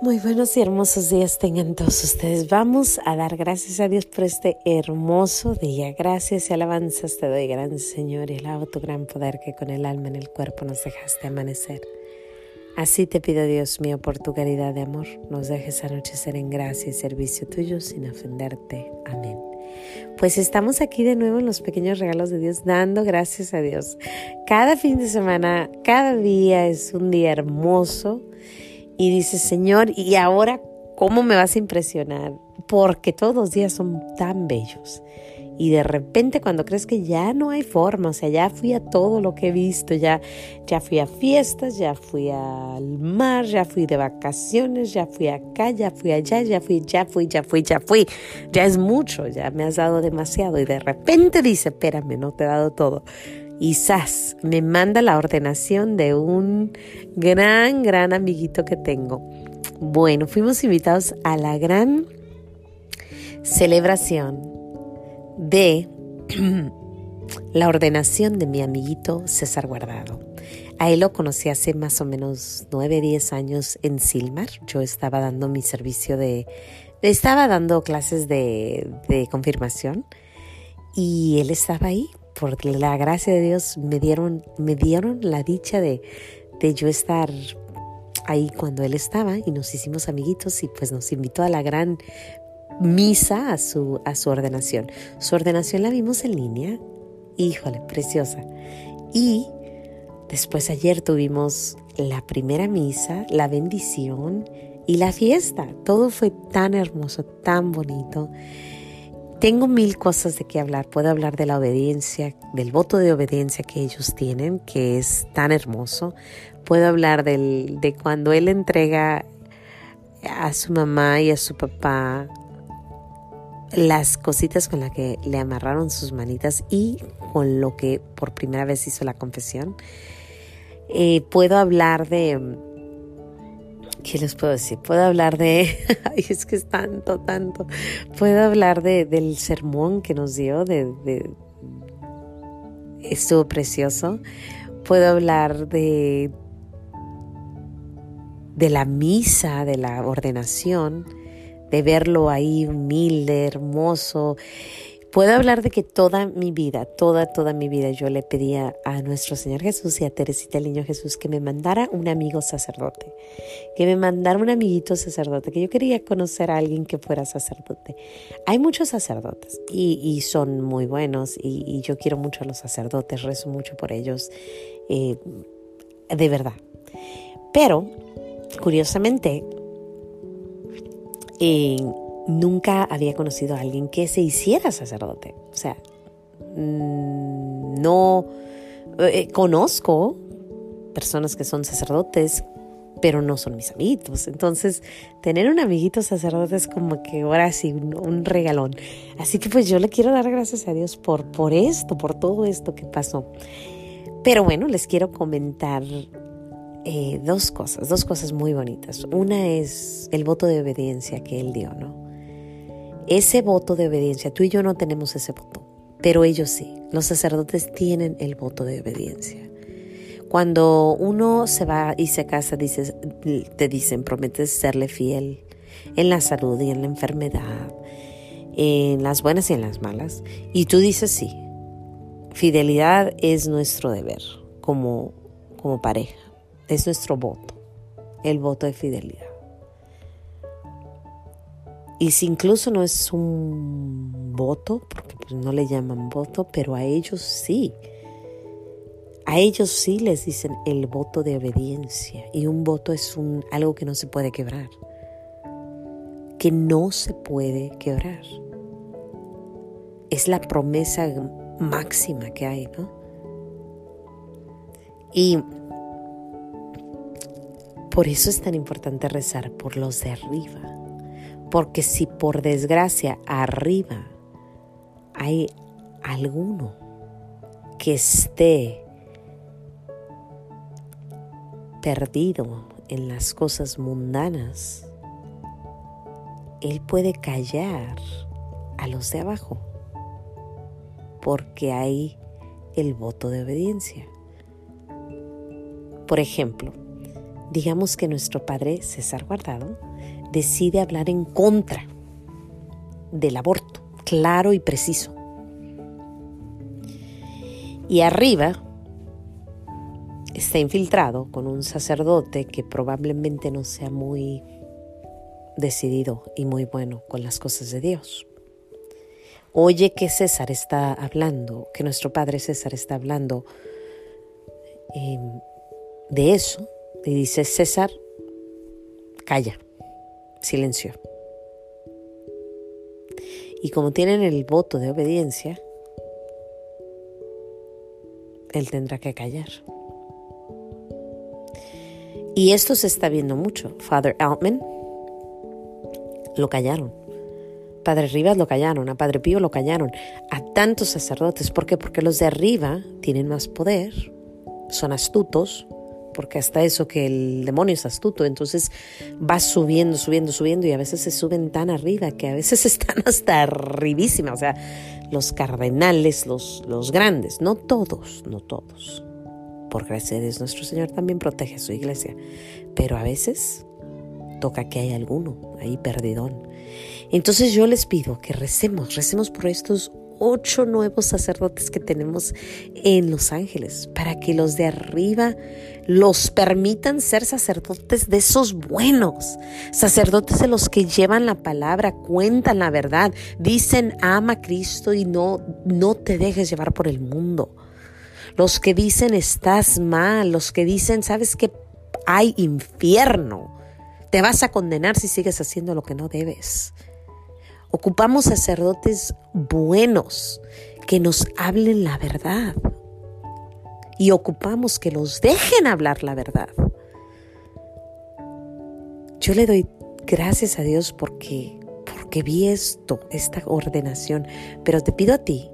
Muy buenos y hermosos días tengan todos ustedes. Vamos a dar gracias a Dios por este hermoso día. Gracias y alabanzas te doy, gran Señor, y alabo tu gran poder que con el alma en el cuerpo nos dejaste amanecer. Así te pido, Dios mío, por tu caridad de amor, nos dejes anochecer en gracia y servicio tuyo sin ofenderte. Amén. Pues estamos aquí de nuevo en los pequeños regalos de Dios, dando gracias a Dios. Cada fin de semana, cada día es un día hermoso y dices, Señor, ¿y ahora cómo me vas a impresionar? Porque todos los días son tan bellos. Y de repente cuando crees que ya no hay forma, o sea, ya fui a todo lo que he visto, ya, ya fui a fiestas, ya fui al mar, ya fui de vacaciones, ya fui acá, ya fui allá, ya fui, ya fui, ya fui, ya fui. Ya es mucho, ya me has dado demasiado. Y de repente dice, espérame, no te he dado todo y me manda la ordenación de un gran, gran amiguito que tengo. Bueno, fuimos invitados a la gran celebración de la ordenación de mi amiguito César Guardado. A él lo conocí hace más o menos 9, 10 años en Silmar. Yo estaba dando mi servicio de... Estaba dando clases de confirmación y él estaba ahí por la gracia de Dios me dieron, me dieron la dicha de, de yo estar ahí cuando él estaba y nos hicimos amiguitos y pues nos invitó a la gran misa a su, a su ordenación. Su ordenación la vimos en línea, híjole, preciosa. Y después ayer tuvimos la primera misa, la bendición y la fiesta. Todo fue tan hermoso, tan bonito. Tengo mil cosas de qué hablar. Puedo hablar de la obediencia, del voto de obediencia que ellos tienen, que es tan hermoso. Puedo hablar del, de cuando él entrega a su mamá y a su papá las cositas con las que le amarraron sus manitas y con lo que por primera vez hizo la confesión. Eh, puedo hablar de ¿qué les puedo decir? Puedo hablar de, ay, es que es tanto, tanto. Puedo hablar de, del sermón que nos dio, de, estuvo precioso. Puedo hablar de, de la misa, de la ordenación, de verlo ahí humilde, hermoso. Puedo hablar de que toda mi vida, toda, toda mi vida yo le pedía a nuestro Señor Jesús y a Teresita el Niño Jesús que me mandara un amigo sacerdote, que me mandara un amiguito sacerdote, que yo quería conocer a alguien que fuera sacerdote. Hay muchos sacerdotes y, son muy buenos y, yo quiero mucho a los sacerdotes, rezo mucho por ellos, eh, de verdad. Pero, curiosamente, en nunca había conocido a alguien que se hiciera sacerdote. O sea, mm, no eh, conozco personas que son sacerdotes, pero no son mis amiguitos. Entonces, tener un amiguito sacerdote es como que ahora sí, un, regalón. Así que pues yo le quiero dar gracias a Dios por, por esto, por todo esto que pasó. Pero bueno, les quiero comentar eh, dos cosas, dos cosas muy bonitas. Una es el voto de obediencia que él dio, ¿no? Ese voto de obediencia. Tú y yo no tenemos ese voto, pero ellos sí. Los sacerdotes tienen el voto de obediencia. Cuando uno se va y se casa, te dicen, prometes serle fiel en la salud y en la enfermedad, en las buenas y en las malas. Y tú dices sí. Fidelidad es nuestro deber como, como pareja. Es nuestro voto, el voto de fidelidad. Y si incluso no es un voto, porque pues no le llaman voto, pero a ellos sí. A ellos sí les dicen el voto de obediencia. Y un voto es un, algo que no se puede quebrar. Que no se puede quebrar. Es la promesa máxima que hay, ¿no? Y por eso es tan importante rezar por los de arriba porque si por desgracia arriba hay alguno que esté perdido en las cosas mundanas, él puede callar a los de abajo, porque hay el voto de obediencia. Por ejemplo, digamos que nuestro padre César Guardado decide hablar en contra del aborto, claro y preciso. Y arriba está infiltrado con un sacerdote que probablemente no sea muy decidido y muy bueno con las cosas de Dios. Oye que César está hablando, que nuestro padre César está hablando em, de eso, y dice, César, calla, silencio. Y como tienen el voto de obediencia, él tendrá que callar. Y esto se está viendo mucho. Father Altman lo callaron. Padre Rivas lo callaron, a Padre Pío lo callaron, a tantos sacerdotes. ¿Por qué? Porque los de arriba tienen más poder, son astutos, porque hasta eso que el demonio es astuto, entonces va subiendo, subiendo, subiendo y a veces se suben tan arriba que a veces están hasta arribísima, o sea, los cardenales, los, los grandes, no todos, no todos. Por gracia de Dios, nuestro Señor también protege a su iglesia, pero a veces toca que hay alguno ahí perdidón. Entonces yo les pido que recemos, recemos por estos ocho nuevos sacerdotes que tenemos en Los Ángeles, para que los de arriba los permitan ser sacerdotes de esos buenos, sacerdotes de los que llevan la palabra, cuentan la verdad, dicen ama a Cristo y no, no te dejes llevar por el mundo. Los que dicen estás mal, los que dicen, sabes que hay infierno, te vas a condenar si sigues haciendo lo que no debes. Ocupamos sacerdotes buenos que nos hablen la verdad. Y ocupamos que los dejen hablar la verdad. Yo le doy gracias a Dios porque, porque vi esto, esta ordenación. Pero te pido a ti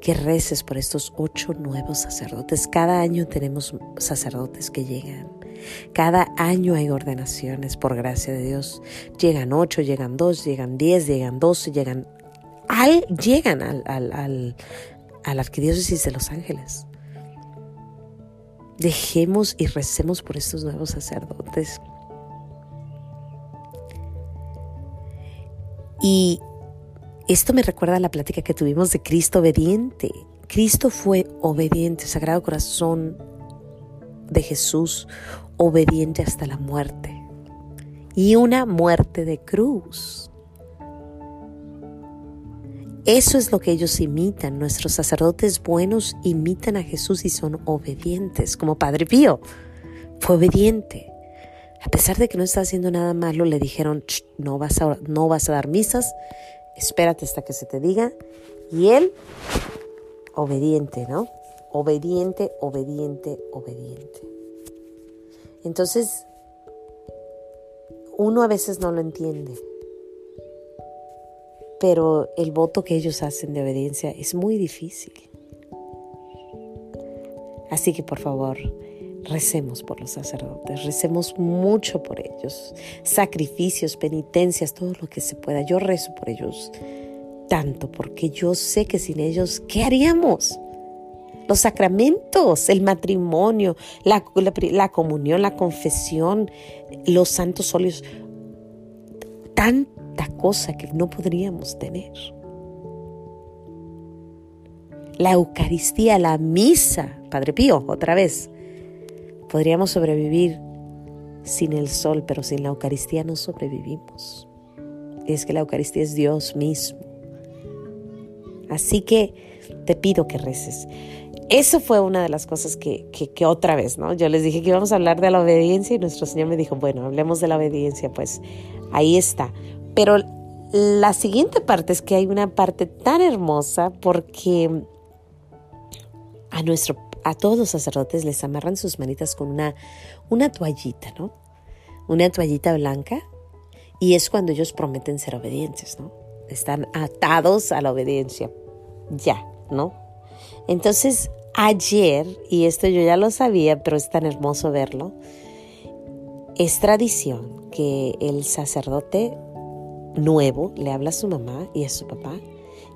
que reces por estos ocho nuevos sacerdotes. Cada año tenemos sacerdotes que llegan. Cada año hay ordenaciones, por gracia de Dios. Llegan ocho, llegan dos, llegan diez, llegan doce, llegan al, llegan al, al, al, arquidiócesis de Los Ángeles. Dejemos y recemos por estos nuevos sacerdotes. Y esto me recuerda a la plática que tuvimos de Cristo obediente. Cristo fue obediente, Sagrado Corazón de Jesús, obediente hasta la muerte. Y una muerte de cruz. Eso es lo que ellos imitan. Nuestros sacerdotes buenos imitan a Jesús y son obedientes, como Padre Pío. Fue obediente. A pesar de que no está haciendo nada malo, le dijeron, no vas, a, no vas a dar misas, espérate hasta que se te diga. Y él, obediente, ¿no? Obediente, obediente, obediente. Entonces, uno a veces no lo entiende, pero el voto que ellos hacen de obediencia es muy difícil. Así que por favor, recemos por los sacerdotes, recemos mucho por ellos, sacrificios, penitencias, todo lo que se pueda. Yo rezo por ellos tanto porque yo sé que sin ellos, ¿qué haríamos? Los sacramentos, el matrimonio, la, comunión, la confesión, los santos óleos, tanta cosa que no podríamos tener. La Eucaristía, la misa, Padre Pío, otra vez. Podríamos sobrevivir sin el sol, pero sin la Eucaristía no sobrevivimos. Es que la Eucaristía es Dios mismo. Así que te pido que reces. Eso fue una de las cosas que, que, otra vez, ¿no? Yo les dije que íbamos a hablar de la obediencia y nuestro Señor me dijo, bueno, hablemos de la obediencia, pues ahí está. Pero la siguiente parte es que hay una parte tan hermosa porque a, nuestro, a todos los sacerdotes les amarran sus manitas con una, una toallita, ¿no? Una toallita blanca y es cuando ellos prometen ser obedientes, ¿no? Están atados a la obediencia, ya, ¿no? Entonces, ayer, y esto yo ya lo sabía, pero es tan hermoso verlo, es tradición que el sacerdote nuevo le habla a su mamá y a su papá,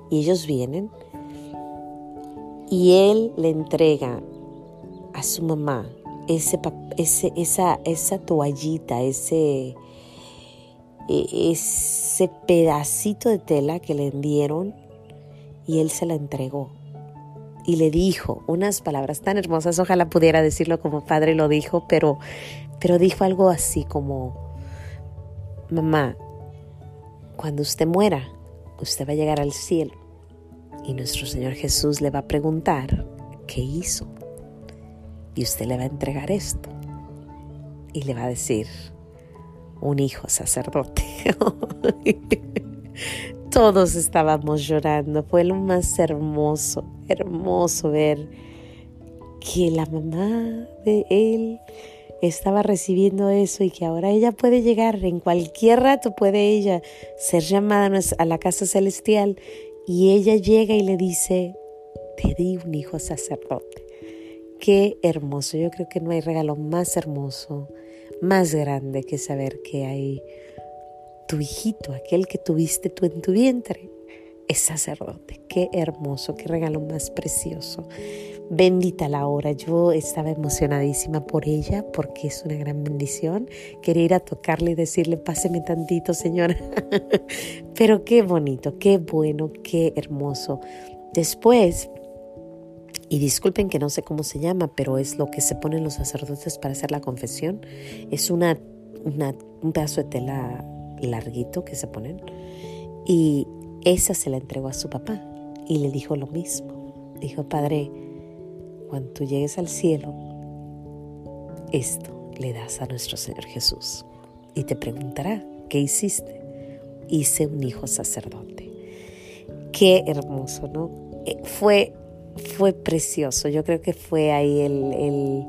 y ellos vienen, y él le entrega a su mamá ese, ese, esa, toallita, ese, ese pedacito de tela que le dieron y él se la entregó. Y le dijo unas palabras tan hermosas, ojalá pudiera decirlo como padre lo dijo, pero, pero dijo algo así como, mamá, cuando usted muera, usted va a llegar al cielo y nuestro Señor Jesús le va a preguntar qué hizo. Y usted le va a entregar esto. Y le va a decir, un hijo sacerdote. Todos estábamos llorando. Fue lo más hermoso, hermoso ver que la mamá de él estaba recibiendo eso y que ahora ella puede llegar, en cualquier rato puede ella ser llamada a la casa celestial y ella llega y le dice, te di un hijo sacerdote. Qué hermoso, yo creo que no hay regalo más hermoso, más grande que saber que hay tu hijito, aquel que tuviste tú en tu vientre, es sacerdote. Qué hermoso, qué regalo más precioso. Bendita la hora. Yo estaba emocionadísima por ella porque es una gran bendición. Quería ir a tocarle y decirle, páseme tantito, señora. Pero qué bonito, qué bueno, qué hermoso. Después, y disculpen que no sé cómo se llama, pero es lo que se ponen los sacerdotes para hacer la confesión. Es una, un pedazo de tela larguito que se ponen. Y esa se la entregó a su papá y le dijo lo mismo. Dijo, Padre, cuando tú llegues al cielo, esto le das a nuestro Señor Jesús. Y te preguntará, ¿qué hiciste? Hice un hijo sacerdote. Qué hermoso, ¿no? Eh, fue, fue precioso. Yo creo que fue ahí el,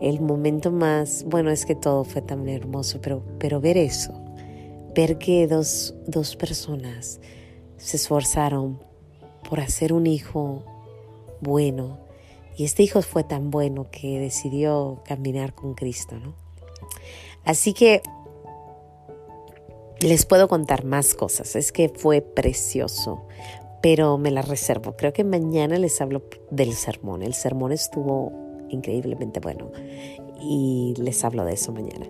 el, momento más, bueno, es que todo fue tan hermoso, pero, pero ver eso, ver que dos, dos personas se esforzaron por hacer un hijo bueno. Y este hijo fue tan bueno que decidió caminar con Cristo, ¿no? Así que les puedo contar más cosas. Es que fue precioso, pero me la reservo. Creo que mañana les hablo del sermón. El sermón estuvo increíblemente bueno y les hablo de eso mañana.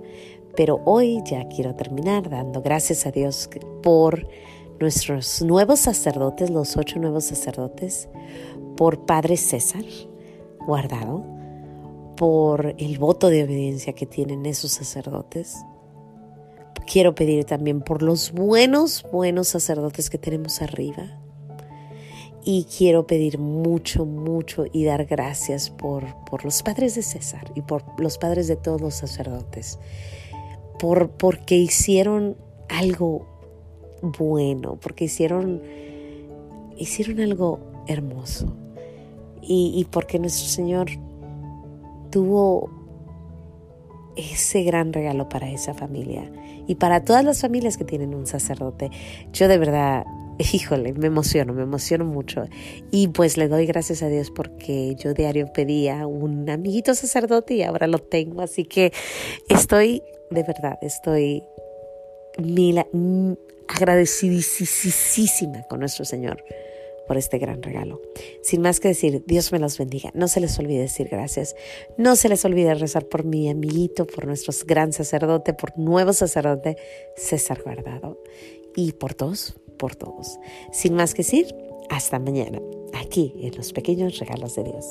Pero hoy ya quiero terminar dando gracias a Dios por nuestros nuevos sacerdotes, los ocho nuevos sacerdotes, por Padre César guardado, por el voto de obediencia que tienen esos sacerdotes. Quiero pedir también por los buenos, buenos sacerdotes que tenemos arriba. Y quiero pedir mucho, mucho y dar gracias por, por los padres de César y por los padres de todos los sacerdotes, por, porque hicieron algo bueno, porque hicieron, hicieron algo hermoso y, y porque nuestro Señor tuvo ese gran regalo para esa familia y para todas las familias que tienen un sacerdote. Yo de verdad, híjole, me emociono, me emociono mucho. Y pues le doy gracias a Dios porque yo diario pedía un amiguito sacerdote y ahora lo tengo. Así que estoy, de verdad, estoy mil, agradecidísima con nuestro Señor por este gran regalo. Sin más que decir, Dios me los bendiga. No se les olvide decir gracias. No se les olvide rezar por mi amiguito, por nuestro gran sacerdote, por nuevo sacerdote César Guardado. Y por todos, por todos. Sin más que decir, hasta mañana, aquí en los pequeños regalos de Dios.